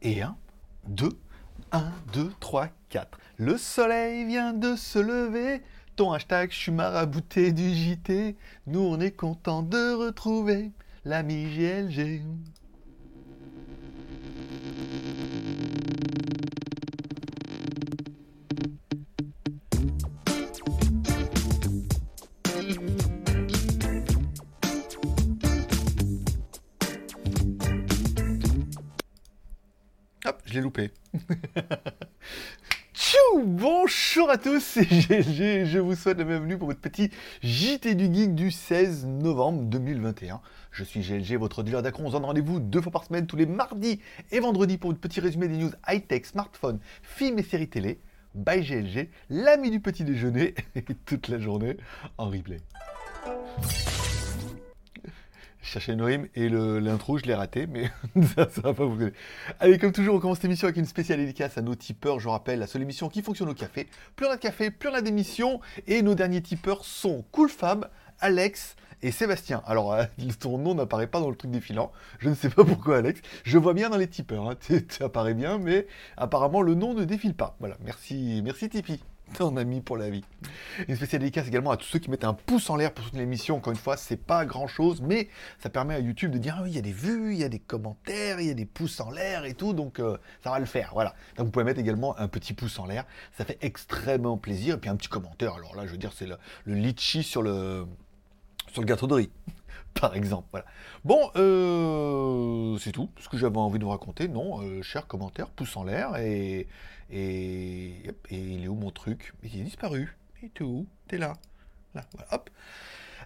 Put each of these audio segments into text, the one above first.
Et 1, 2, 1, 2, 3, 4. Le soleil vient de se lever. Ton hashtag, je suis marabouté du JT. Nous, on est content de retrouver l'ami GLG. Loupé. Tchou Bonjour à tous, c'est GLG, je vous souhaite la bienvenue pour votre petit JT du Geek du 16 novembre 2021. Je suis GLG, votre dealer d'accro, on se donne rendez-vous deux fois par semaine, tous les mardis et vendredis pour votre petit résumé des news high-tech, smartphones, films et séries télé. By GLG, l'ami du petit déjeuner, et toute la journée en replay. Je cherchais rime et l'intro, je l'ai raté, mais ça, va pas vous. Allez, comme toujours, on commence cette émission avec une spéciale dédicace à nos tipeurs. Je rappelle, la seule émission qui fonctionne au café. Plus on a de café, plus on a d'émissions. Et nos derniers tipeurs sont Cool Fab, Alex et Sébastien. Alors, euh, ton nom n'apparaît pas dans le truc défilant. Je ne sais pas pourquoi, Alex. Je vois bien dans les tipeurs. Hein. Tu, apparais bien, mais apparemment, le nom ne défile pas. Voilà, merci, merci Tipeee. Ton ami pour la vie. Une spéciale dédicace également à tous ceux qui mettent un pouce en l'air pour soutenir l'émission. Encore une fois, c'est pas grand chose, mais ça permet à YouTube de dire ah oui, il y a des vues, il y a des commentaires, il y a des pouces en l'air et tout, donc euh, ça va le faire. Voilà. Vous pouvez mettre également un petit pouce en l'air, ça fait extrêmement plaisir. Et puis un petit commentaire. Alors là, je veux dire, c'est le, le litchi sur le sur le gâteau de riz. Par exemple, voilà. Bon, euh, c'est tout ce que j'avais envie de vous raconter. Non, euh, cher commentaire, pouce en l'air et et, il est où mon truc? Il est disparu. Et t'es où? T'es là. Là, voilà, hop.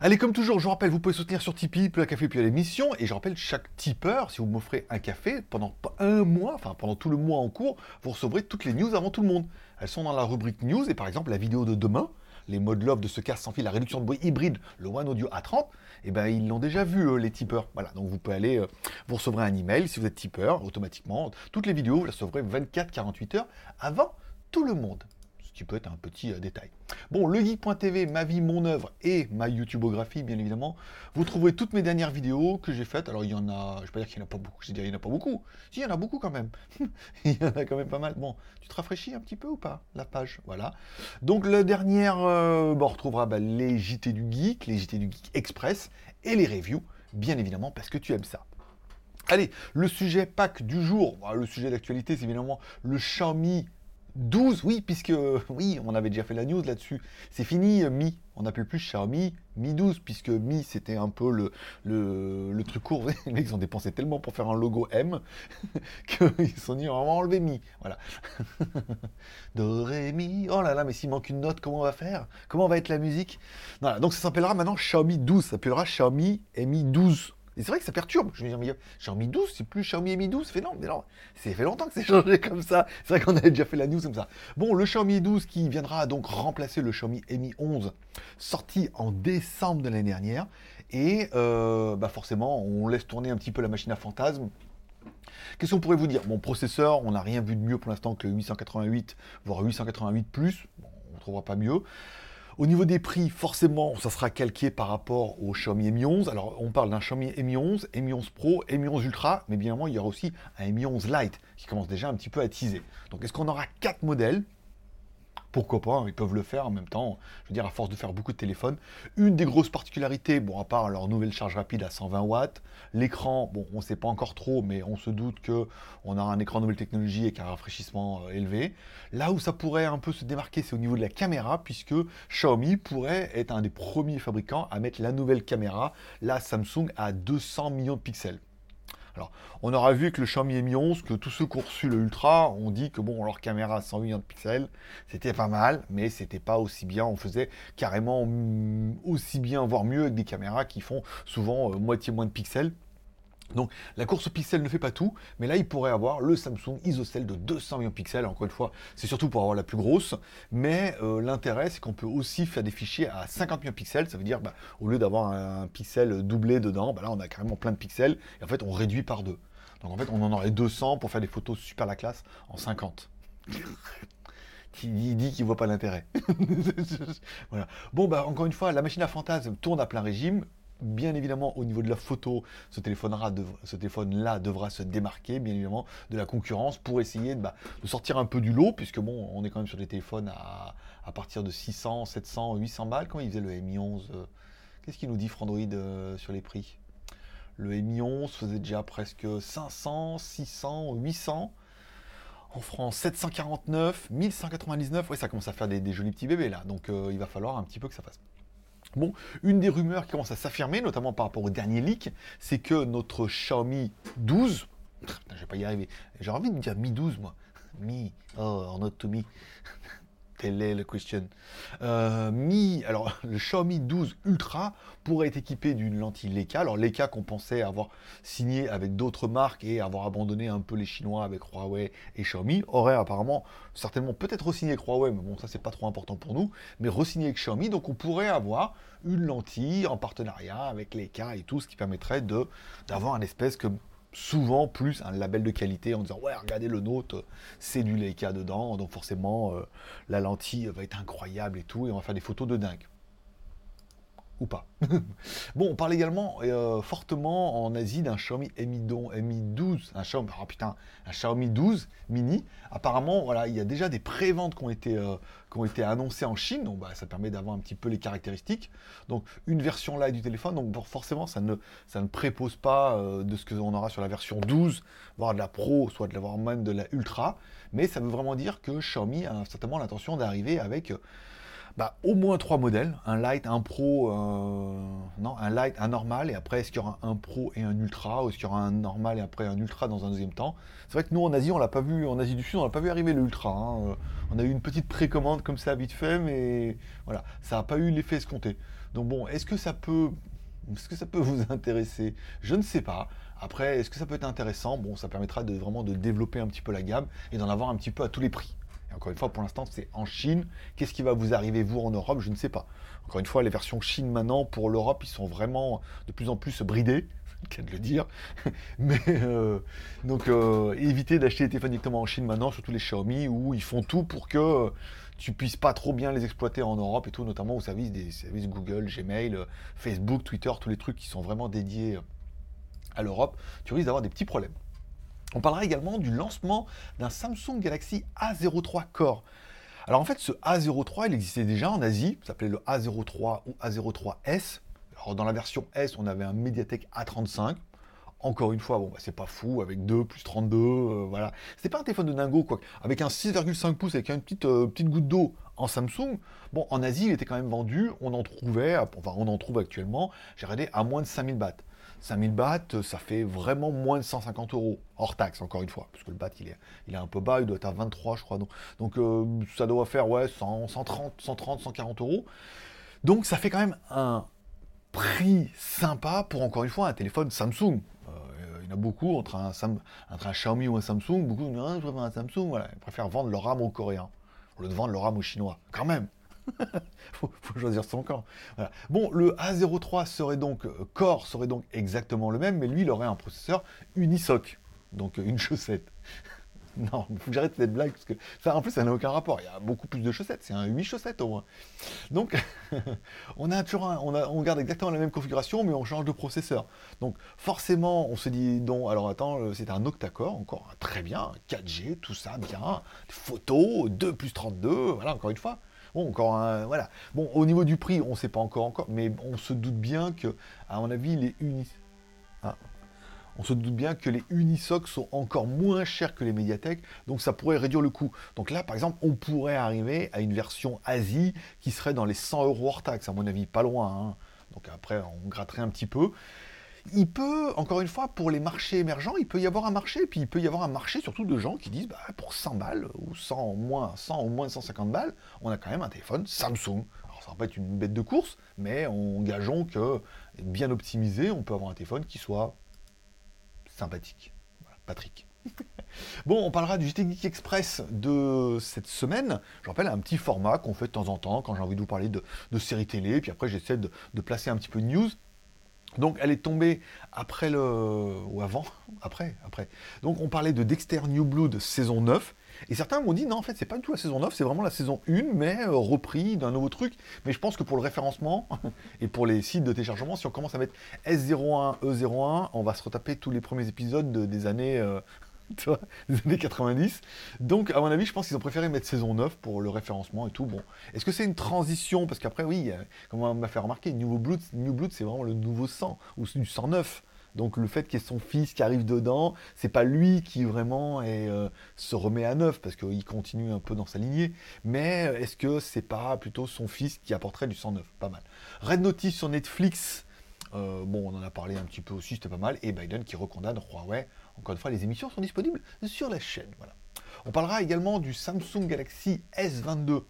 Allez, comme toujours, je vous rappelle, vous pouvez soutenir sur Tipeee, plus un café, puis à l'émission. Et je rappelle, chaque tipeur, si vous m'offrez un café, pendant un mois, enfin pendant tout le mois en cours, vous recevrez toutes les news avant tout le monde. Elles sont dans la rubrique news, et par exemple, la vidéo de demain, les modes love de ce casque sans fil, la réduction de bruit hybride, le One Audio A30, eh ben, ils l'ont déjà vu, les tipeurs. Voilà, donc vous pouvez aller, euh, vous recevrez un email si vous êtes tipeur, automatiquement. Toutes les vidéos, vous les recevrez 24-48 heures avant tout le monde. Peut être un petit euh, détail. Bon, legeek.tv, ma vie, mon œuvre et ma YouTubeographie, bien évidemment. Vous trouverez toutes mes dernières vidéos que j'ai faites. Alors, il y en a, je vais pas dire qu'il n'y en a pas beaucoup, je vais dire il n'y en a pas beaucoup. Si, il y en a beaucoup quand même. il y en a quand même pas mal. Bon, tu te rafraîchis un petit peu ou pas, la page? Voilà. Donc, la dernière, euh, bon, on retrouvera bah, les JT du Geek, les JT du Geek Express et les reviews, bien évidemment, parce que tu aimes ça. Allez, le sujet pack du jour, bah, le sujet d'actualité, c'est évidemment le Xiaomi 12, oui, puisque oui, on avait déjà fait la news là-dessus. C'est fini, euh, Mi. On n'appelle plus Xiaomi Mi 12, puisque Mi c'était un peu le, le, le truc court. Les mecs ils ont dépensé tellement pour faire un logo M qu'ils se sont dit on va enlever Mi. Voilà. Do, ré, mi. Oh là là, mais s'il manque une note, comment on va faire? Comment va être la musique? Voilà, donc ça s'appellera maintenant Xiaomi 12. Ça s'appellera Xiaomi Mi 12. Et c'est vrai que ça perturbe. Je me dis, mais Xiaomi 12, c'est plus Xiaomi Mi 12. Fait non, mais non, c'est fait longtemps que c'est changé comme ça. C'est vrai qu'on avait déjà fait la news comme ça. Bon, le Xiaomi 12 qui viendra donc remplacer le Xiaomi Mi 11, sorti en décembre de l'année dernière. Et euh, bah forcément, on laisse tourner un petit peu la machine à fantasme. Qu'est-ce qu'on pourrait vous dire? Mon processeur, on n'a rien vu de mieux pour l'instant que le 888, voire 888 plus. Bon, on ne trouvera pas mieux. Au niveau des prix, forcément, ça sera calqué par rapport au Xiaomi Mi 11. Alors, on parle d'un Xiaomi Mi 11, Mi 11 Pro, Mi 11 Ultra, mais bien évidemment, il y aura aussi un Mi 11 Lite qui commence déjà un petit peu à teaser. Donc, est-ce qu'on aura quatre modèles pourquoi pas, hein, ils peuvent le faire en même temps, je veux dire, à force de faire beaucoup de téléphones. Une des grosses particularités, bon, à part leur nouvelle charge rapide à 120 watts, l'écran, bon, on ne sait pas encore trop, mais on se doute que on aura un écran nouvelle technologie avec un rafraîchissement euh, élevé. Là où ça pourrait un peu se démarquer, c'est au niveau de la caméra, puisque Xiaomi pourrait être un des premiers fabricants à mettre la nouvelle caméra, la Samsung, à 200 millions de pixels. Alors, on aura vu que le Xiaomi Mi 11, que tous ceux qui ont reçu le Ultra ont dit que bon, leur caméra à 100 millions de pixels, c'était pas mal, mais c'était pas aussi bien. On faisait carrément mm, aussi bien, voire mieux avec des caméras qui font souvent euh, moitié moins de pixels. Donc la course au pixel ne fait pas tout, mais là il pourrait avoir le Samsung ISOCELL de 200 millions de pixels. Encore une fois, c'est surtout pour avoir la plus grosse, mais euh, l'intérêt c'est qu'on peut aussi faire des fichiers à 50 millions de pixels. Ça veut dire bah, au lieu d'avoir un, pixel doublé dedans, bah, là on a carrément plein de pixels et en fait on réduit par deux. Donc en fait on en aurait 200 pour faire des photos super la classe en 50. Il dit qu'il voit pas l'intérêt. Bon bah encore une fois, la machine à fantasme tourne à plein régime bien évidemment, au niveau de la photo, ce téléphone-là devra se démarquer, bien évidemment, de la concurrence pour essayer de, bah, sortir un peu du lot, puisque bon, on est quand même sur des téléphones à, partir de 600, 700, 800 balles. Comment il faisait le Mi 11 euh, Qu'est-ce qu'il nous dit Frandroid euh, sur les prix? Le Mi 11 faisait déjà presque 500, 600, 800. En France, 749, 1199. Oui, ça commence à faire des, jolis petits bébés là. Donc euh, il va falloir un petit peu que ça fasse. Bon, une des rumeurs qui commence à s'affirmer, notamment par rapport au dernier leak, c'est que notre Xiaomi 12, je vais pas y arriver, j'ai envie de dire Mi 12 moi, Mi, oh, or not to me, telle est la question? Euh, Mi, alors le Xiaomi 12 Ultra pourrait être équipé d'une lentille Leica. Alors Leica qu'on pensait avoir signé avec d'autres marques et avoir abandonné un peu les Chinois avec Huawei et Xiaomi, aurait apparemment certainement peut-être re-signé avec Huawei, mais bon ça c'est pas trop important pour nous, mais re-signé avec Xiaomi, donc on pourrait avoir une lentille en partenariat avec Leica et tout, ce qui permettrait de d'avoir un espèce que souvent plus un label de qualité en disant ouais regardez le nôtre c'est du Leica dedans donc forcément euh, la lentille va être incroyable et tout et on va faire des photos de dingue pas. bon, on parle également euh, fortement en Asie d'un Xiaomi Mi, 12, un Xiaomi, oh putain, un Xiaomi 12 mini. Apparemment, voilà, il y a déjà des préventes qui ont été euh, qui ont été annoncées en Chine, donc bah, ça permet d'avoir un petit peu les caractéristiques. Donc une version light du téléphone, donc forcément ça ne ça ne prépose pas euh, de ce que on aura sur la version 12, voire de la Pro, soit de l'avoir même de la Ultra, mais ça veut vraiment dire que Xiaomi a certainement l'intention d'arriver avec bah, au moins trois modèles, un light, un pro, euh, non, un light, un normal, et après est-ce qu'il y aura un pro et un ultra, ou est-ce qu'il y aura un normal et après un ultra dans un deuxième temps? C'est vrai que nous en Asie, on l'a pas vu, en Asie du Sud, on l'a pas vu arriver le ultra. Hein. On a eu une petite précommande comme ça vite fait, mais voilà, ça n'a pas eu l'effet escompté. Donc bon, est-ce que ça peut, est-ce que ça peut vous intéresser? Je ne sais pas. Après, est-ce que ça peut être intéressant? Bon, ça permettra de vraiment de développer un petit peu la gamme et d'en avoir un petit peu à tous les prix encore une fois, pour l'instant, c'est en Chine. Qu'est-ce qui va vous arriver, vous, en Europe? Je ne sais pas. Encore une fois, les versions Chine maintenant, pour l'Europe, ils sont vraiment de plus en plus bridés, qu'à de le dire. Mais euh, donc, euh, évitez d'acheter des téléphones directement en Chine maintenant, surtout les Xiaomi, où ils font tout pour que tu puisses pas trop bien les exploiter en Europe et tout, notamment au service des services Google, Gmail, Facebook, Twitter, tous les trucs qui sont vraiment dédiés à l'Europe. Tu risques d'avoir des petits problèmes. On parlera également du lancement d'un Samsung Galaxy A03 Core. Alors en fait, ce A03, il existait déjà en Asie, s'appelait le A03 ou A03S. Alors dans la version S, on avait un Mediatek A35. Encore une fois, bon, bah, c'est pas fou, avec 2 plus 32, euh, voilà. C'était pas un téléphone de dingo, quoi. Avec un 6,5 pouces, avec une petite, euh, petite goutte d'eau en Samsung. Bon, en Asie, il était quand même vendu, on en trouvait, enfin, on en trouve actuellement, j'ai regardé, à moins de 5000 bahts. 5000 bahts, ça fait vraiment moins de 150 euros, hors taxe, encore une fois, parce que le bat, il est, un peu bas, il doit être à 23, je crois. Donc, donc euh, ça doit faire, ouais, 130, 130, 140 euros. Donc, ça fait quand même un prix sympa pour, encore une fois, un téléphone Samsung. Euh, il y en a beaucoup, entre un, entre un Xiaomi ou un Samsung, beaucoup disent, ah, je préfère un Samsung, voilà, ils préfèrent vendre leur RAM aux Coréens, au lieu de vendre leur RAM aux Chinois, quand même. faut, faut choisir son camp. Bon, le A03 serait donc, euh, Core serait donc exactement le même, mais lui, il aurait un processeur Unisoc, donc euh, une chaussette. non, il faut que j'arrête cette blague, parce que ça, en plus, ça n'a aucun rapport. Il y a beaucoup plus de chaussettes, c'est un 8 chaussettes au moins. Donc, on a toujours a, on garde exactement la même configuration, mais on change de processeur. Donc, forcément, on se dit, non, alors attends, euh, c'est un octa-core, encore très bien, 4G, tout ça, bien, photos, 2 plus 32, voilà, encore une fois. Bon, encore un, voilà. Bon, au niveau du prix, on ne sait pas encore encore, mais on se doute bien que, à mon avis, les unis, ah. on se doute bien que les Unisoc sont encore moins chers que les Mediatek, donc ça pourrait réduire le coût. Donc là, par exemple, on pourrait arriver à une version Asie qui serait dans les 100 euros hors taxe, à mon avis, pas loin. Hein. Donc après, on gratterait un petit peu il peut, encore une fois, pour les marchés émergents, il peut y avoir un marché, puis il peut y avoir un marché surtout de gens qui disent, bah, pour 100 balles, ou 100 moins, 100 ou moins 150 balles, on a quand même un téléphone Samsung. Alors ça va pas être une bête de course, mais on gageons que, bien optimisé, on peut avoir un téléphone qui soit sympathique. Patrick. Bon, on parlera du Geek Express de cette semaine. Je rappelle un petit format qu'on fait de temps en temps quand j'ai envie de vous parler de, séries télé, puis après j'essaie de, placer un petit peu de news. Donc elle est tombée après le... ou avant Après, après. Donc on parlait de Dexter New Blood saison 9. Et certains m'ont dit non, en fait, c'est pas du tout la saison 9, c'est vraiment la saison 1, mais euh, repris d'un nouveau truc. Mais je pense que pour le référencement et pour les sites de téléchargement, si on commence à mettre S01, E01, on va se retaper tous les premiers épisodes des années. Euh, des années 90. Donc, à mon avis, je pense qu'ils ont préféré mettre saison 9 pour le référencement et tout. Bon, est-ce que c'est une transition? Parce qu'après, oui, comme on m'a fait remarquer, New Blood, New Blood c'est vraiment le nouveau sang, ou du sang neuf. Donc le fait qu'il y ait son fils qui arrive dedans, c'est pas lui qui vraiment euh, se remet à neuf parce qu'il continue un peu dans sa lignée. Mais euh, est-ce que c'est pas plutôt son fils qui apporterait du sang neuf? Pas mal. Red Notice sur Netflix. Euh, bon, on en a parlé un petit peu aussi, c'était pas mal. Et Biden qui recondamne Huawei encore une fois, les émissions sont disponibles sur la chaîne. Voilà. On parlera également du Samsung Galaxy S22.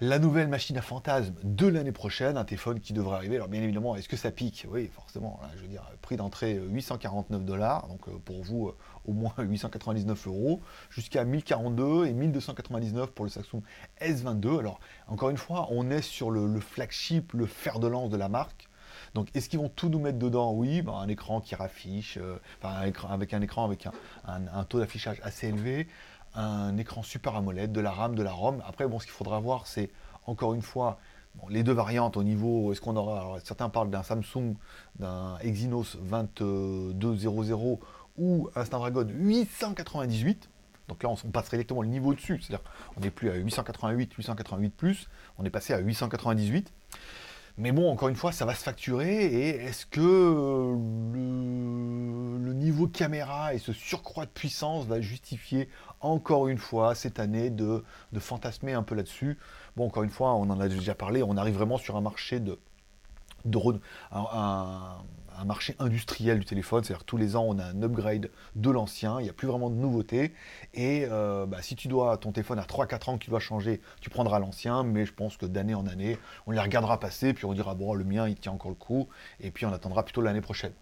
la nouvelle machine à fantasme de l'année prochaine, un téléphone qui devrait arriver. Alors bien évidemment, est-ce que ça pique? Oui, forcément. je veux dire, prix d'entrée 849 dollars, donc euh, pour vous euh, au moins 899 euros, jusqu'à 1042 et 1299 pour le Samsung S22. Alors encore une fois, on est sur le flagship, le fer de lance de la marque. Donc, est-ce qu'ils vont tout nous mettre dedans? Oui, ben, un écran qui raffiche, euh, avec un écran avec un, taux d'affichage assez élevé, un écran super AMOLED, de la RAM, de la ROM. Après, bon, ce qu'il faudra voir, c'est encore une fois les deux variantes au niveau. Est-ce qu'on aura Certains parlent d'un Samsung, d'un Exynos 2200 ou un Snapdragon 898. Donc là, on, passerait directement le niveau dessus. C'est-à-dire, on n'est plus à 888, 888 on est passé à 898. Mais bon, encore une fois, ça va se facturer. Et est-ce que le, niveau caméra et ce surcroît de puissance va justifier encore une fois cette année de, fantasmer un peu là-dessus? Bon, encore une fois, on en a déjà parlé, on arrive vraiment sur un marché de, de un, marché industriel du téléphone, c'est-à-dire tous les ans on a un upgrade de l'ancien, il n'y a plus vraiment de nouveautés, et euh, bah, si tu dois ton téléphone à 3-4 ans que tu dois changer, tu prendras l'ancien, mais je pense que d'année en année, on les regardera passer, puis on dira bon le mien il tient encore le coup, et puis on attendra plutôt l'année prochaine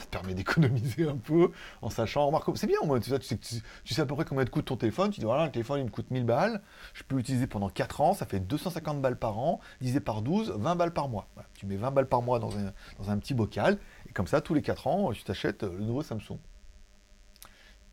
ça te permet d'économiser un peu en sachant, Marco, c'est bien, moi, tu, sais, tu, sais, à peu près combien de coûte ton téléphone, tu dis voilà, le téléphone il me coûte 1000 balles, je peux l'utiliser pendant 4 ans, ça fait 250 balles par an, divisé par 12, 20 balles par mois. tu mets 20 balles par mois dans un, dans un petit bocal, et comme ça, tous les 4 ans, tu t'achètes le nouveau Samsung.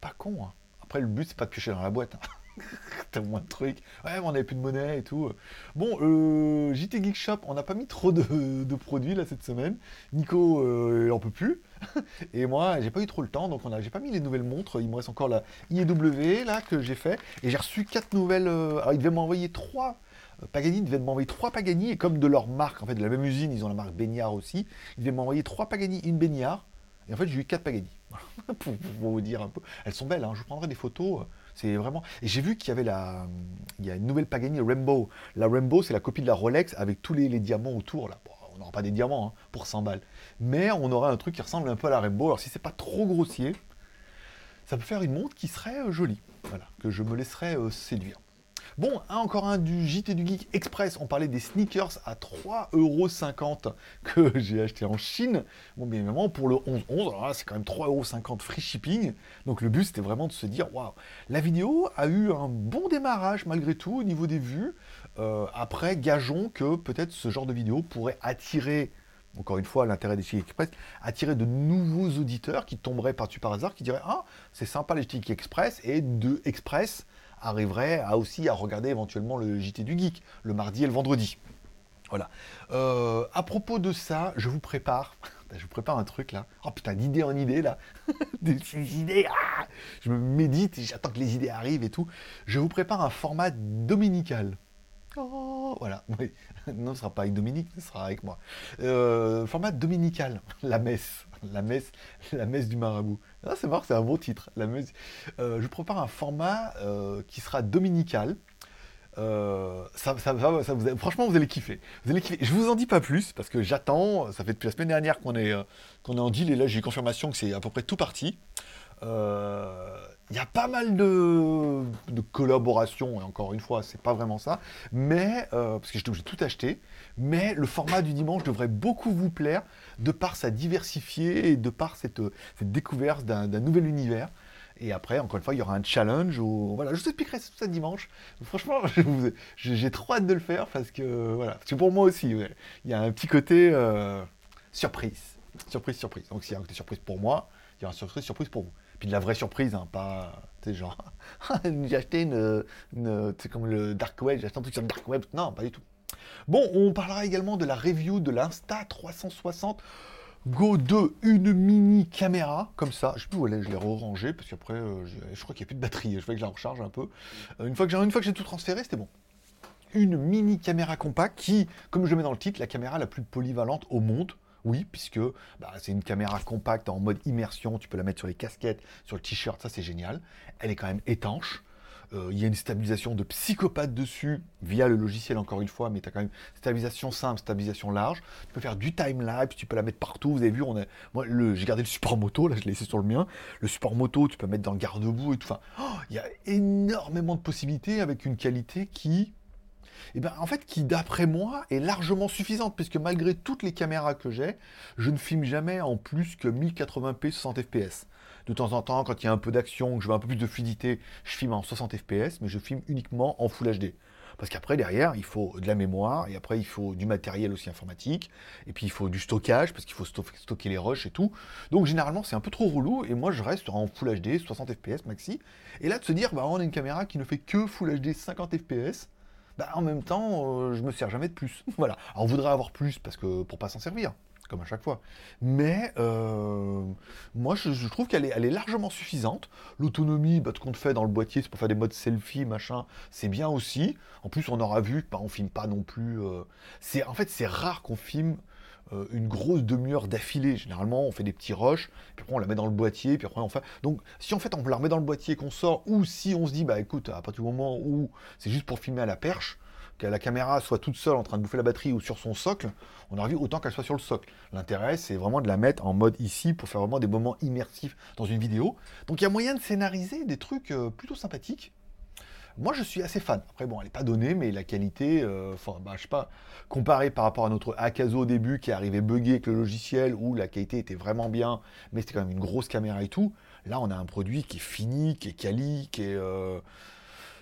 Pas con, hein. Après, le but, c'est pas de piocher dans la boîte. Hein. T'as moins de trucs. Ouais, mais on n'avait plus de monnaie et tout. Bon, euh, JT Geek Shop, on n'a pas mis trop de, produits là cette semaine. Nico, euh, il en peut plus. et moi, j'ai pas eu trop le temps, donc on a, j'ai pas mis les nouvelles montres. Il me reste encore la IEW là que j'ai fait. Et j'ai reçu quatre nouvelles. Euh, alors, il devait m'envoyer trois. Euh, Pagani devait m'envoyer trois Pagani, et comme de leur marque, en fait, de la même usine, ils ont la marque Baignard aussi, ils devaient m'envoyer trois Pagani, une Baignard, et en fait, j'ai eu quatre Pagani. pour, vous dire un peu. Elles sont belles, hein. je vous prendrai des photos. C'est vraiment. Et j'ai vu qu'il y avait la. Il y a une nouvelle Pagani Rainbow. La Rainbow, c'est la copie de la Rolex avec tous les, diamants autour. Là. on n'aura pas des diamants hein, pour 100 balles. Mais on aura un truc qui ressemble un peu à la Rainbow. Alors si c'est pas trop grossier, ça peut faire une montre qui serait euh, jolie. Voilà, que je me laisserai euh, séduire. Bon, encore un du JT du Geek Express. On parlait des sneakers à 3,50€ que j'ai acheté en Chine. Bon, bien évidemment, pour le 11-11, c'est quand même 3,50€ free shipping. Donc le but, c'était vraiment de se dire, waouh, la vidéo a eu un bon démarrage malgré tout au niveau des vues. Euh, après, gageons que peut-être ce genre de vidéo pourrait attirer encore une fois, l'intérêt des Geek Express, attirer de nouveaux auditeurs qui tomberaient par-dessus par hasard, qui diraient Ah, c'est sympa les Geek Express, et de Express, arriverait à aussi à regarder éventuellement le JT du Geek, le mardi et le vendredi. Voilà. Euh, à propos de ça, je vous prépare. Je vous prépare un truc là. Oh putain, d'idée en idée là. Des idées. Ah je me médite j'attends que les idées arrivent et tout. Je vous prépare un format dominical. Oh, voilà. Oui. Non, ce sera pas avec Dominique, ce sera avec moi. Euh, format dominical, la messe. La messe, la messe du marabout. Ah, c'est marrant, c'est un bon titre. La messe. Euh, je prépare un format euh, qui sera dominical. ça, vous, franchement, vous allez kiffer. Vous allez kiffer. Je vous en dis pas plus parce que j'attends. Ça fait depuis la semaine dernière qu'on est, qu'on est en deal et là j'ai confirmation que c'est à peu près tout parti. Il y a pas mal de, collaborations, et encore une fois, c'est pas vraiment ça, mais, euh, parce que j'étais obligé de tout acheter, mais le format du dimanche devrait beaucoup vous plaire, de par sa diversifiée et de par cette, découverte d'un nouvel univers. Et après, encore une fois, il y aura un challenge. Voilà, je vous expliquerai ça dimanche. Franchement, j'ai trop hâte de le faire parce que, voilà, c'est pour moi aussi, il y a un petit côté euh, surprise. surprise, surprise. Donc s'il y a une surprise pour moi, il y aura une surprise, surprise pour vous. Puis de la vraie surprise, hein, pas, tu sais, genre, j'ai acheté une, une comme le Dark Web, j'ai acheté un truc sur le Dark Web. Non, pas du tout. Bon, on parlera également de la review de l'Insta 360 Go 2, une mini caméra, comme ça. Je sais plus où elle est, je l'ai re-rangée, parce qu'après, euh, je, crois qu'il n'y a plus de batterie, je vais que je la recharge un peu. Euh, une fois que j'ai tout transféré, c'était bon. Une mini caméra compacte qui, comme je mets dans le titre, la caméra la plus polyvalente au monde. Oui, puisque bah, c'est une caméra compacte en mode immersion, tu peux la mettre sur les casquettes, sur le t-shirt, ça c'est génial. Elle est quand même étanche. Euh, il y a une stabilisation de psychopathe dessus, via le logiciel encore une fois, mais tu as quand même stabilisation simple, stabilisation large. Tu peux faire du time-lapse, tu peux la mettre partout. Vous avez vu, on a, moi j'ai gardé le support moto, là je l'ai laissé sur le mien. Le support moto, tu peux mettre dans le garde-boue et tout. Enfin, oh, il y a énormément de possibilités avec une qualité qui, eh ben, en fait, qui d'après moi est largement suffisante, puisque malgré toutes les caméras que j'ai, je ne filme jamais en plus que 1080p 60 fps. De temps en temps, quand il y a un peu d'action, que je veux un peu plus de fluidité, je filme en 60 fps, mais je filme uniquement en Full HD. Parce qu'après, derrière, il faut de la mémoire, et après, il faut du matériel aussi informatique, et puis il faut du stockage, parce qu'il faut stocker les rushs et tout. Donc, généralement, c'est un peu trop relou, et moi, je reste en Full HD, 60 fps maxi. Et là, de se dire, bah, on a une caméra qui ne fait que Full HD 50 fps, bah, en même temps, euh, je me sers jamais de plus. voilà. On voudrait avoir plus, parce que pour pas s'en servir comme à chaque fois. Mais euh, moi, je, trouve qu'elle est, largement suffisante. L'autonomie, bah, tout compte fait dans le boîtier, c'est pour faire des modes selfie, machin, c'est bien aussi. En plus, on aura vu bah, on filme pas non plus. Euh, c'est en fait, c'est rare qu'on filme euh, une grosse demi-heure d'affilée. Généralement, on fait des petits rushs, puis après on la met dans le boîtier, puis après on fait. Donc, si en fait on la remet dans le boîtier qu'on sort, ou si on se dit, bah écoute, à partir du moment où c'est juste pour filmer à la perche, que la caméra soit toute seule en train de bouffer la batterie ou sur son socle, on aurait vu autant qu'elle soit sur le socle. L'intérêt, c'est vraiment de la mettre en mode ici pour faire vraiment des moments immersifs dans une vidéo. Donc il y a moyen de scénariser des trucs euh, plutôt sympathiques. Moi, je suis assez fan. Après, bon, elle n'est pas donnée, mais la qualité, euh, enfin, bah, je sais pas, comparé par rapport à notre Akazo au début qui arrivait buggé avec le logiciel, où la qualité était vraiment bien, mais c'était quand même une grosse caméra et tout. Là, on a un produit qui est fini, qui est quali, qui est. Euh,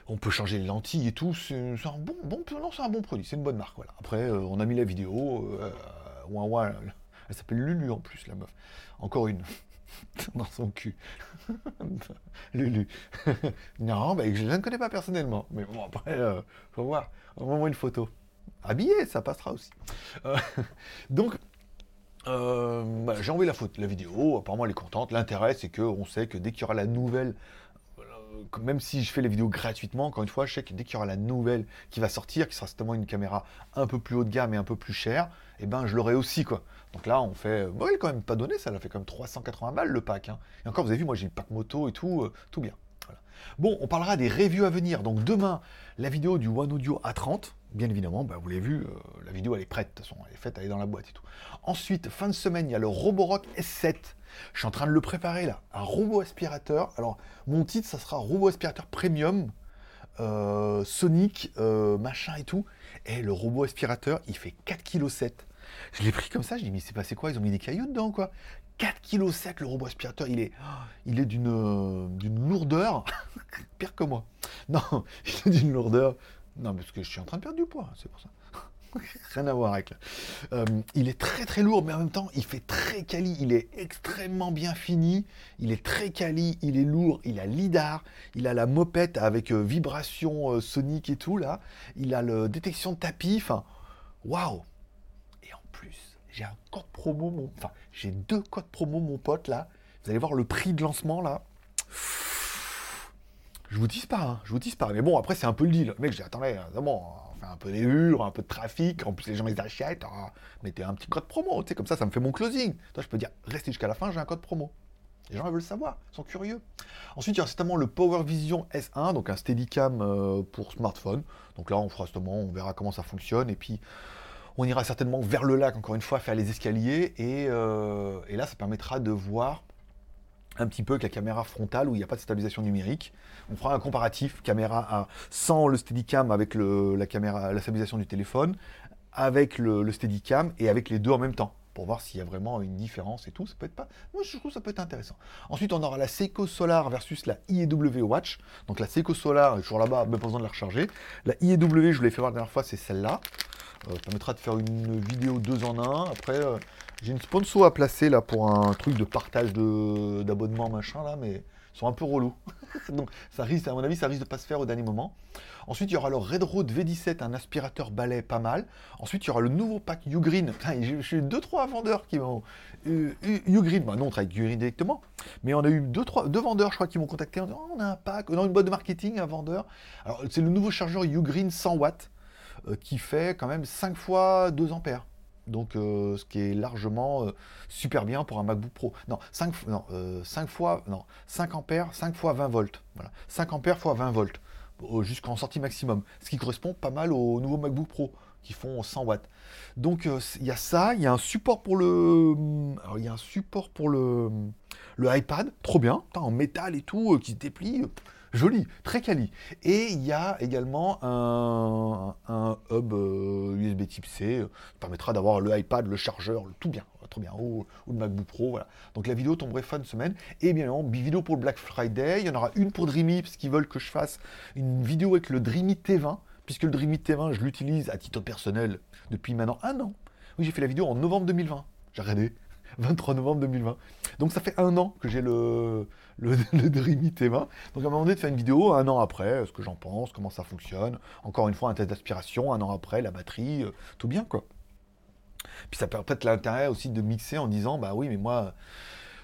on peut changer les lentilles et tout. C'est un bon, bon, non, un bon produit, c'est une bonne marque. Voilà. Après, euh, on a mis la vidéo. Euh, ouin, elle s'appelle Lulu en plus, la meuf. Encore une. Dans son cul. Lulu. non, bah, je ne connais pas personnellement. Mais bon, après, euh, faut voir. Envoie-moi une photo. Habillé, ça passera aussi. Euh, donc, bah, j'ai envoyé la, photo, la vidéo. Apparemment, elle est contente. L'intérêt, c'est qu'on sait que dès qu'il y aura la nouvelle même si je fais les vidéos gratuitement, encore une fois, je sais que dès qu'il y aura la nouvelle qui va sortir, qui sera certainement une caméra un peu plus haut de gamme et un peu plus chère, eh ben je l'aurai aussi quoi. Donc là on fait, bon, quand même pas donné, ça l'a fait quand même 380 balles le pack. Hein. Et encore vous avez vu, moi j'ai le pack moto et tout, euh, tout bien. Bon, on parlera des reviews à venir. Donc demain, la vidéo du One Audio A30. Bien évidemment, bah, vous l'avez vu, euh, la vidéo elle est prête, de toute façon, elle est faite, elle est dans la boîte et tout. Ensuite, fin de semaine, il y a le Roborock S7. Je suis en train de le préparer là, un robot aspirateur. Alors, mon titre, ça sera robot aspirateur premium, euh, Sonic, euh, machin et tout. Et le robot aspirateur, il fait 4,7 kg. Je l'ai pris comme ça, je dis mais c'est passé quoi? Ils ont mis des cailloux dedans quoi 4,7 kg le robot aspirateur, il est, il est d'une lourdeur, pire que moi. Non, il est d'une lourdeur non, parce que je suis en train de perdre du poids, c'est pour ça. Rien à voir avec. Euh, il est très très lourd, mais en même temps, il fait très quali. Il est extrêmement bien fini. Il est très quali. Il est lourd. Il a lidar. Il a la mopette avec euh, vibration euh, sonique et tout là. Il a le détection de tapis. Enfin, waouh. Et en plus, j'ai un code promo. Enfin, j'ai deux codes promo, mon pote là. Vous allez voir le prix de lancement là. Je vous dis pas, hein, je vous dis pas. Mais bon, après, c'est un peu le deal. Mec, j'ai attendez, bon, on fait un peu hurs, un peu de trafic. En plus, les gens, ils achètent. Ah, mettez un petit code promo. Tu sais, comme ça, ça me fait mon closing. Toi, je peux dire, restez jusqu'à la fin, j'ai un code promo. Les gens ils veulent savoir, ils sont curieux. Ensuite, il y a certainement le Power Vision S1, donc un Steadicam euh, pour smartphone. Donc là, on fera justement, on verra comment ça fonctionne. Et puis, on ira certainement vers le lac, encore une fois, faire les escaliers. Et, euh, et là, ça permettra de voir un petit peu avec la caméra frontale où il n'y a pas de stabilisation numérique. On fera un comparatif caméra sans le Steadicam avec la caméra, la stabilisation du téléphone, avec le, Steadicam et avec les deux en même temps pour voir s'il y a vraiment une différence et tout. Ça peut être pas. Moi, je trouve ça peut être intéressant. Ensuite, on aura la Seiko Solar versus la IEW Watch. Donc la Seiko Solar toujours là-bas, même pas besoin de la recharger. La IEW, je vous l'ai fait voir la dernière fois, c'est celle-là. Euh, permettra de faire une vidéo deux en un. Après, euh, J'ai une sponsor à placer là pour un truc de partage de- d'abonnement machin là, mais ils sont un peu relous. Donc ça risque, à mon avis, ça risque de pas se faire au dernier moment. Ensuite, il y aura le Red Road V17, un aspirateur balai pas mal. Ensuite, il y aura le nouveau pack Ugreen. Putain, J'ai eu deux trois vendeurs qui m'ont euh, U- Ugreen. Bah non, on travaille directement, mais on a eu deux trois vendeurs, je crois, qui m'ont contacté en disant Oh, on a un pack, dans une boîte de marketing, un vendeur. Alors c'est le nouveau chargeur Ugreen 100 watts euh, qui fait quand même 5 fois 2 ampères. Donc, euh, ce qui est largement euh, super bien pour un MacBook Pro. Non, 5, non, euh, 5 fois, non, 5 ampères, 5 fois 20 volts. Voilà, 5 ampères fois 20 volts, jusqu'en sortie maximum. Ce qui correspond pas mal aux nouveaux MacBook Pro qui font 100 watts. Donc, il y a ça, il y a un support pour le, alors, il y a un support pour le, le iPad, trop bien, en métal et tout, qui se déplie. Euh, Joli, très quali. Et il y a également un, hub euh, USB Type C, euh, qui permettra d'avoir le iPad, le chargeur, tout bien, euh, trop bien, ou, ou le MacBook Pro, voilà. Donc la vidéo tomberait fin de semaine. Et bien évidemment, vidéo pour le Black Friday, il y en aura une pour Dreamy, parce qu'ils veulent que je fasse une vidéo avec le Dreamy T20, puisque le Dreamy T20, je l'utilise à titre personnel depuis maintenant un an. Oui, j'ai fait la vidéo en novembre 2020, j'ai regardé. 23 novembre 2020. Donc ça fait un an que j'ai le, le, le Dreamy T20. Donc à un moment donné de faire une vidéo un an après, ce que j'en pense, comment ça fonctionne. Encore une fois, un test d'aspiration, un an après, la batterie, euh, tout bien quoi. Puis ça peut peut-être l'intérêt aussi de mixer en disant, bah oui, mais moi,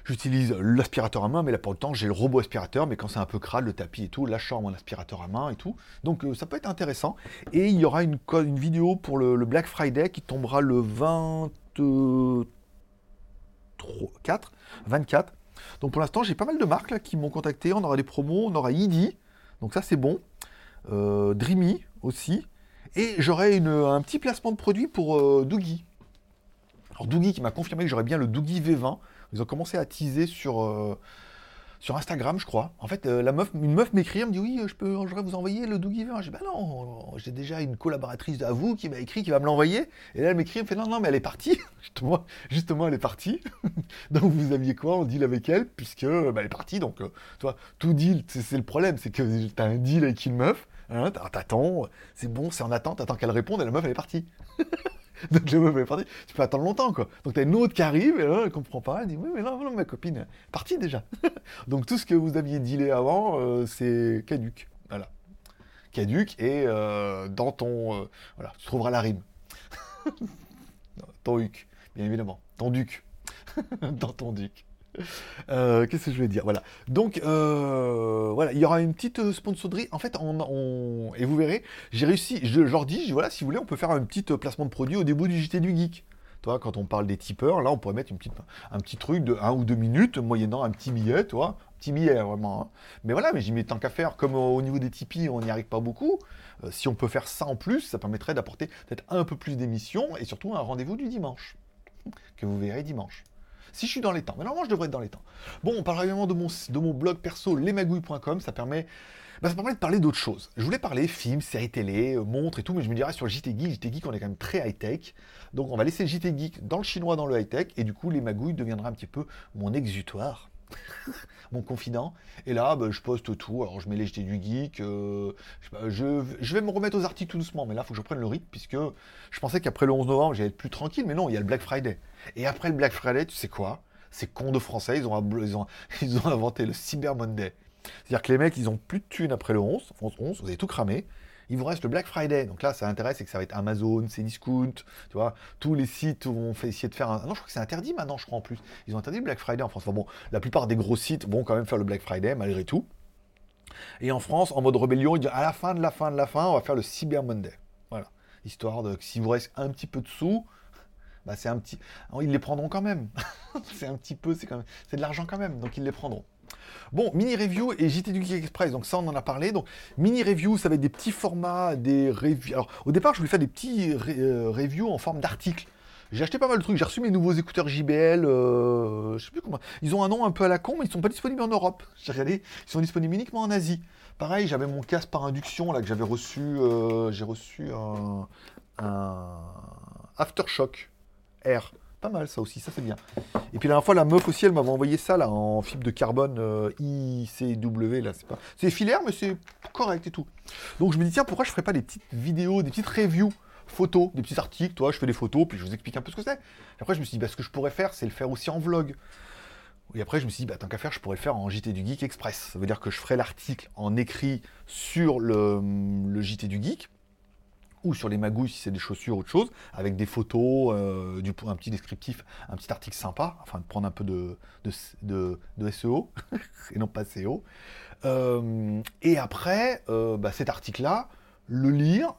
j'utilise l'aspirateur à main, mais là pour le temps, j'ai le robot aspirateur, mais quand c'est un peu crade, le tapis et tout, là je sors mon aspirateur à main et tout. Donc euh, ça peut être intéressant. Et il y aura une, vidéo pour le, Black Friday qui tombera le 23 4, 24. Donc pour l'instant, j'ai pas mal de marques qui m'ont contacté. On aura des promos, on aura Idi, donc ça c'est bon. Euh, Dreamy aussi. Et j'aurai un petit placement de produit pour euh, Doogie. Alors Doogie qui m'a confirmé que j'aurais bien le Doogie V20. Ils ont commencé à teaser sur, euh, sur Instagram, je crois. En fait, euh, la meuf, une meuf m'écrit, elle me dit oui, je peux, vous envoyer le Doogie V20. J'ai dit bah non, j'ai déjà une collaboratrice à vous qui m'a écrit, qui va me l'envoyer. Et là, elle m'écrit, elle me fait non, non, mais elle est partie. justement, justement, elle est partie. donc vous aviez quoi en deal avec elle, puisque bah, elle est partie. Donc, euh, toi, tout deal, c'est le problème, c'est que t'as un deal avec une meuf. Hein, t'attends, c'est bon, c'est en attente, t'attends qu'elle réponde et la meuf elle est partie. Donc la meuf est partie, tu peux attendre longtemps quoi. Donc t'as une autre qui arrive et là elle comprend pas, elle dit oui mais non, ma copine est partie déjà. Donc tout ce que vous aviez dealé avant euh, c'est caduc, voilà. Caduc et euh, dans ton, euh, voilà, tu trouveras la rime. ton huc, bien évidemment, ton duc, dans ton duc. Euh, Qu'est-ce que je voulais dire? Voilà. Donc, euh, voilà, il y aura une petite euh, sponsorerie. En fait, on, et vous verrez, j'ai réussi. Je, leur dis, voilà, si vous voulez, on peut faire un petit placement de produit au début du JT du Geek. Toi, quand on parle des tipeurs, là, on pourrait mettre une petite, un petit truc de 1 ou 2 minutes, moyennant un petit billet, toi. Petit billet, vraiment. hein. Mais voilà, mais j'y mets tant qu'à faire. Comme au, au niveau des Tipeee, on n'y arrive pas beaucoup. si on peut faire ça en plus, ça permettrait d'apporter peut-être un peu plus d'émissions et surtout un rendez-vous du dimanche. Que vous verrez dimanche. Si je suis dans les temps. Mais normalement, je devrais être dans les temps. Bon, on parlera également de mon, blog perso, lesmagouilles.com. Ça permet, bah, ça permet de parler d'autres choses. Je voulais parler films, séries télé, euh, montres et tout, mais je me dirais sur JT Geek, JT Geek, on est quand même très high-tech. Donc, on va laisser JT Geek dans le chinois, dans le high-tech. Et du coup, les magouilles deviendra un petit peu mon exutoire. mon confident. Et là, bah, je poste tout. Alors, je mets les JT du geek. euh, pas, je- je vais me remettre aux articles tout doucement, mais là, il faut que je prenne le rythme, puisque je pensais qu'après le 11 novembre, j'allais être plus tranquille, mais non, il y a le Black Friday. Et après le Black Friday, tu sais quoi? Ces cons de français, ils ont, ils ont, ils ont inventé le Cyber Monday. C'est-à-dire que les mecs, ils ont plus de thunes après le 11, 11, 11, vous avez tout cramé. Il vous reste le Black Friday. Donc là, ça intéresse, c'est que ça va être Amazon, Cdiscount, tu vois, tous les sites vont fait essayer de faire un. Non, je crois que c'est interdit maintenant, je crois en plus. Ils ont interdit le Black Friday en France. Bon, la plupart des gros sites vont quand même faire le Black Friday malgré tout. Et en France, en mode rébellion, ils disent à la fin de la fin de la fin, on va faire le Cyber Monday. Voilà. Histoire de que si vous reste un petit peu de sous, bah c'est un petit. Ils les prendront quand même. c'est un petit peu, c'est quand même. C'est de l'argent quand même, donc ils les prendront. Bon, mini review et JT du Geek Express, donc ça on en a parlé. Donc mini review, ça va être des petits formats, des reviews. Alors au départ, je voulais faire des petits euh, reviews en forme d'articles. J'ai acheté pas mal de trucs. J'ai reçu mes nouveaux écouteurs JBL. euh, je sais plus comment. Ils ont un nom un peu à la con, mais ils sont pas disponibles en Europe. J'ai regardé. Ils sont disponibles uniquement en Asie. Pareil, j'avais mon casque par induction là que j'avais reçu. euh, J'ai reçu un, un Aftershock Air. Pas mal ça aussi, ça c'est bien. Et puis la dernière fois, la meuf aussi, elle m'avait envoyé ça là en fibre de carbone euh, ICW là, c'est pas. C'est filaire, mais c'est correct et tout. Donc je me dis tiens, pourquoi je ferais pas des petites vidéos, des petites reviews photos, des petits articles, toi, je fais des photos, puis je vous explique un peu ce que c'est. Après, je me suis dit, bah, ce que je pourrais faire, c'est le faire aussi en vlog. Et après, je me suis dit, bah, tant qu'à faire, je pourrais le faire en JT du Geek Express. Ça veut dire que je ferai l'article en écrit sur le JT du Geek, ou sur les magouilles si c'est des chaussures ou autre chose, avec des photos, euh, du, un petit descriptif, un petit article sympa, afin de prendre un peu de, de, de, SEO, et non pas SEO. Euh, et après, euh, bah, cet article-là, le lire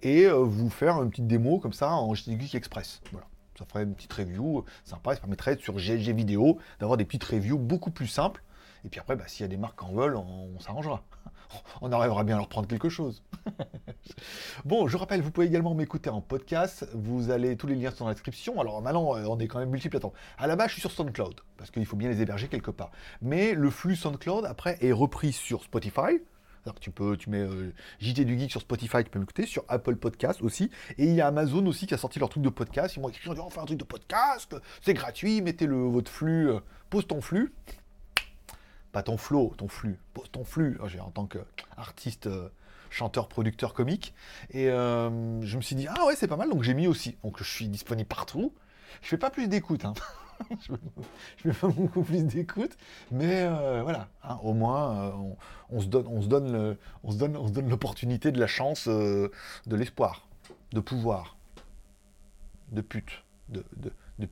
et vous faire une petite démo comme ça en Geek Express. Voilà. Ça ferait une petite review sympa, ça permettrait sur GLG Vidéo d'avoir des petites reviews beaucoup plus simples. Et puis après, bah, s'il y a des marques qui en veulent, on s'arrangera. On arrivera bien à leur prendre quelque chose. bon, je rappelle, vous pouvez également m'écouter en podcast. Vous allez, tous les liens sont dans la description. Alors maintenant, euh, on est quand même multiplateforme. À la base, je suis sur SoundCloud, parce qu'il faut bien les héberger quelque part. Mais le flux SoundCloud, après, est repris sur Spotify. Tu peux, tu mets euh, JT du Geek sur Spotify, tu peux m'écouter, sur Apple Podcast aussi. Et il y a Amazon aussi qui a sorti leur truc de podcast. Ils m'ont écrit, on va un truc de podcast, c'est gratuit, mettez le, votre flux, euh, pose ton flux pas ton flow, ton flux, ton flux, en tant qu'artiste, euh, chanteur, producteur, comique. Et euh, je me suis dit, ah ouais, c'est pas mal, donc j'ai mis aussi. Donc je suis disponible partout. Je fais pas plus d'écoute, hein. je fais pas beaucoup plus d'écoute, mais euh, voilà, hein, au moins on, se donne, on se donne, on se donne, l'opportunité de la chance, de l'espoir, de pouvoir, de pute, de, de, de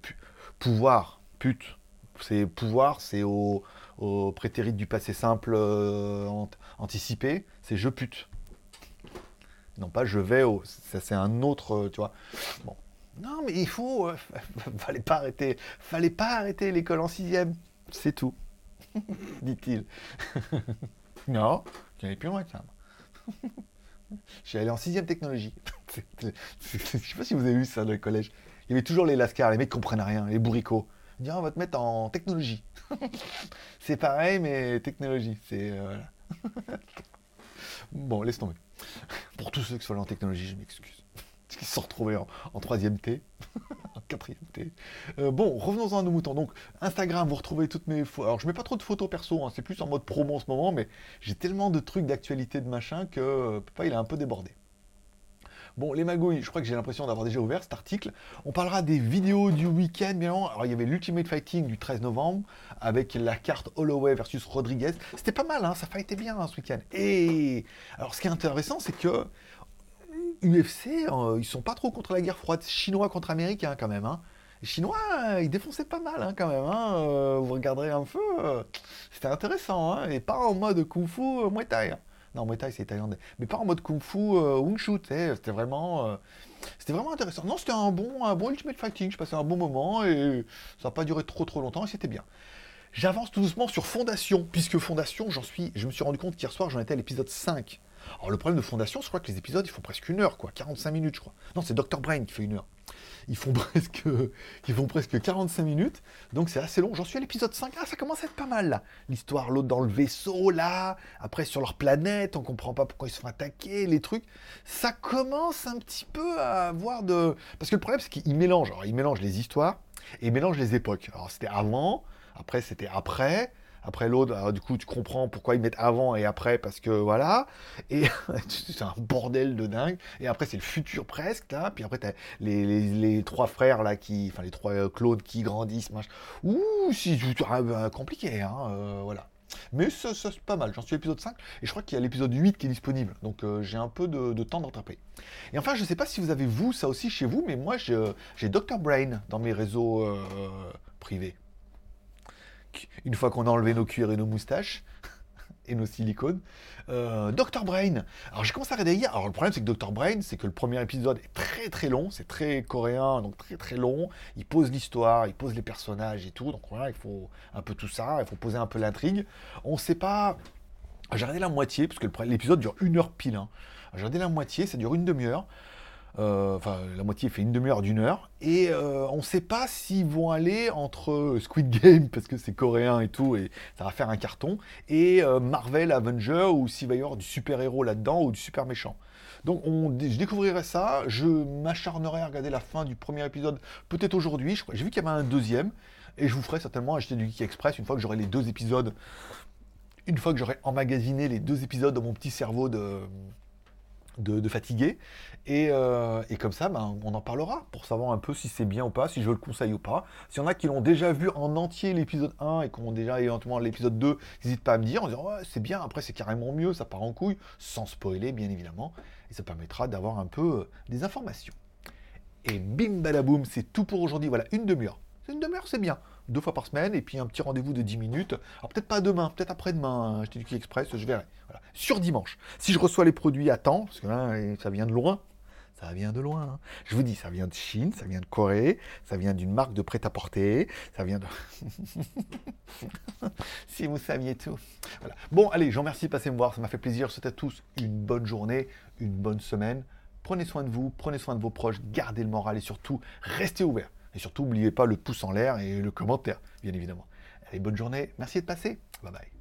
pouvoir, pute. C'est pouvoir, c'est au, au prétérit du passé simple euh, anticipé, c'est je pute. Non pas je vais au. Ça c'est un autre, euh, tu. Non mais il faut. Euh, fallait pas arrêter. Fallait pas arrêter l'école en sixième. C'est tout. Dit-il. non, j'allais plus loin que ça. J'ai allé en sixième technologie. Je sais pas si vous avez vu ça dans le collège. Il y avait toujours les lascars, les mecs qui comprennent rien, les bourricots. Ils on va te mettre en technologie. c'est pareil, mais technologie. C'est. Euh, bon, laisse tomber. Pour tous ceux qui sont allés en technologie, je m'excuse. Parce qu'ils se sont retrouvés en, troisième T, en quatrième T. Euh, bon, revenons-en à nos moutons. Donc, Instagram, vous retrouvez toutes mes photos. Alors, je mets pas trop de photos perso, hein. c'est plus en mode promo en ce moment, mais j'ai tellement de trucs d'actualité de machin que euh, papa, il a un peu débordé. Bon, les magouilles, je crois que j'ai l'impression d'avoir déjà ouvert cet article. On parlera des vidéos du week-end, bien Alors, il y avait l'Ultimate Fighting du 13 novembre avec la carte Holloway versus Rodriguez. C'était pas mal, hein, ça fightait bien hein, ce week-end. Et alors, ce qui est intéressant, c'est que UFC, euh, ils sont pas trop contre la guerre froide. Chinois contre Américains, quand même. Hein. Chinois, ils défonçaient pas mal quand même. Euh, vous regarderez un peu, euh, c'était intéressant. Et pas en mode kung fu Muay Thai. Non, Muay Thai, c'est thaïlandais. Mais pas en mode Kung Fu euh, Wing c'était vraiment... Euh, vraiment intéressant. Non, c'était un bon, un bon Ultimate Fighting, je passais un bon moment, et ça n'a pas duré trop trop longtemps, et c'était bien. J'avance tout doucement sur Fondation, puisque Fondation, j'en suis, je me suis rendu compte qu'hier soir, j'en étais à l'épisode 5. Alors le problème de Fondation, je crois que les épisodes, ils font presque une heure, quoi, 45 minutes, je crois. Non, c'est Dr. Brain qui fait une heure ils font presque, ils font presque 45 minutes, donc c'est assez long. J'en suis à l'épisode 5, ah, ça commence à être pas mal. L'histoire, l'autre dans le vaisseau là, après sur leur planète, on comprend pas pourquoi ils se font attaquer, les trucs. Ça commence un petit peu à avoir de. Parce que le problème, c'est qu'ils mélangent. Alors, ils mélangent les histoires et ils mélangent les époques. Alors, c'était avant, après, c'était après après l'autre, du coup tu comprends pourquoi ils mettent avant et après parce que voilà, et c'est un bordel de dingue, et après c'est le futur presque, là, puis après t'as les, les, trois frères là qui, enfin les trois euh, Claude qui grandissent, machin, ouh, c'est ah, bah, compliqué, hein, euh, voilà. Mais ça, c'est pas mal, j'en suis à l'épisode 5, et je crois qu'il y a l'épisode 8 qui est disponible, donc euh, j'ai un peu de, temps d'attraper. Et enfin, je sais pas si vous avez vous ça aussi chez vous, mais moi j'ai Dr Brain dans mes réseaux privés une fois qu'on a enlevé nos cuirs et nos moustaches et nos silicones. Euh, Dr Brain. Alors j'ai commencé à regarder hier. Alors le problème c'est que Dr Brain, c'est que le premier épisode est très très long, c'est très coréen, donc très très long. Il pose l'histoire, il pose les personnages et tout. Donc voilà, il faut un peu tout ça, il faut poser un peu l'intrigue. On ne sait pas. J'ai regardé la moitié, parce que l'épisode dure une heure pile. Hein. J'ai regardé la moitié, ça dure une demi-heure. Euh, enfin, la moitié fait une demi-heure d'une heure. Et euh, on ne sait pas s'ils vont aller entre Squid Game, parce que c'est coréen et tout, et ça va faire un carton, et euh, Marvel Avenger, ou s'il va y avoir du super-héros là-dedans, ou du super méchant. Donc on, je découvrirai ça, je m'acharnerai à regarder la fin du premier épisode, peut-être aujourd'hui, j'ai vu qu'il y avait un deuxième, et je vous ferai certainement acheter du Geek Express une fois que j'aurai les deux épisodes, une fois que j'aurai emmagasiné les deux épisodes dans mon petit cerveau de de, fatiguer. Euh, et, comme ça, ben, on en parlera pour savoir un peu si c'est bien ou pas, si je le conseille ou pas. S'il y en a qui l'ont déjà vu en entier l'épisode 1 et qui ont déjà éventuellement l'épisode 2, n'hésite pas à me dire en disant ouais, c'est bien, après c'est carrément mieux, ça part en couille, sans spoiler bien évidemment. Et ça permettra d'avoir un peu euh, des informations. Et bim badaboum, c'est tout pour aujourd'hui. Voilà, une demi-heure. Une demi-heure, c'est bien. Deux fois par semaine, et puis un petit rendez-vous de 10 minutes. Alors peut-être pas demain, peut-être après-demain, hein, je Express, je verrai. Voilà. Sur dimanche. Si je reçois les produits à temps, parce que là, ça vient de loin, ça vient de loin. Hein. Je vous dis, ça vient de Chine, ça vient de Corée, ça vient d'une marque de prêt-à-porter, ça vient de... si vous saviez tout. Voilà. Bon, allez, j'en remercie de passer me voir, ça m'a fait plaisir. Je à tous une bonne journée, une bonne semaine. Prenez soin de vous, prenez soin de vos proches, gardez le moral et surtout, restez ouverts. Et surtout, n'oubliez pas le pouce en l'air et le commentaire, bien évidemment. Allez, bonne journée, merci de passer. Bye bye.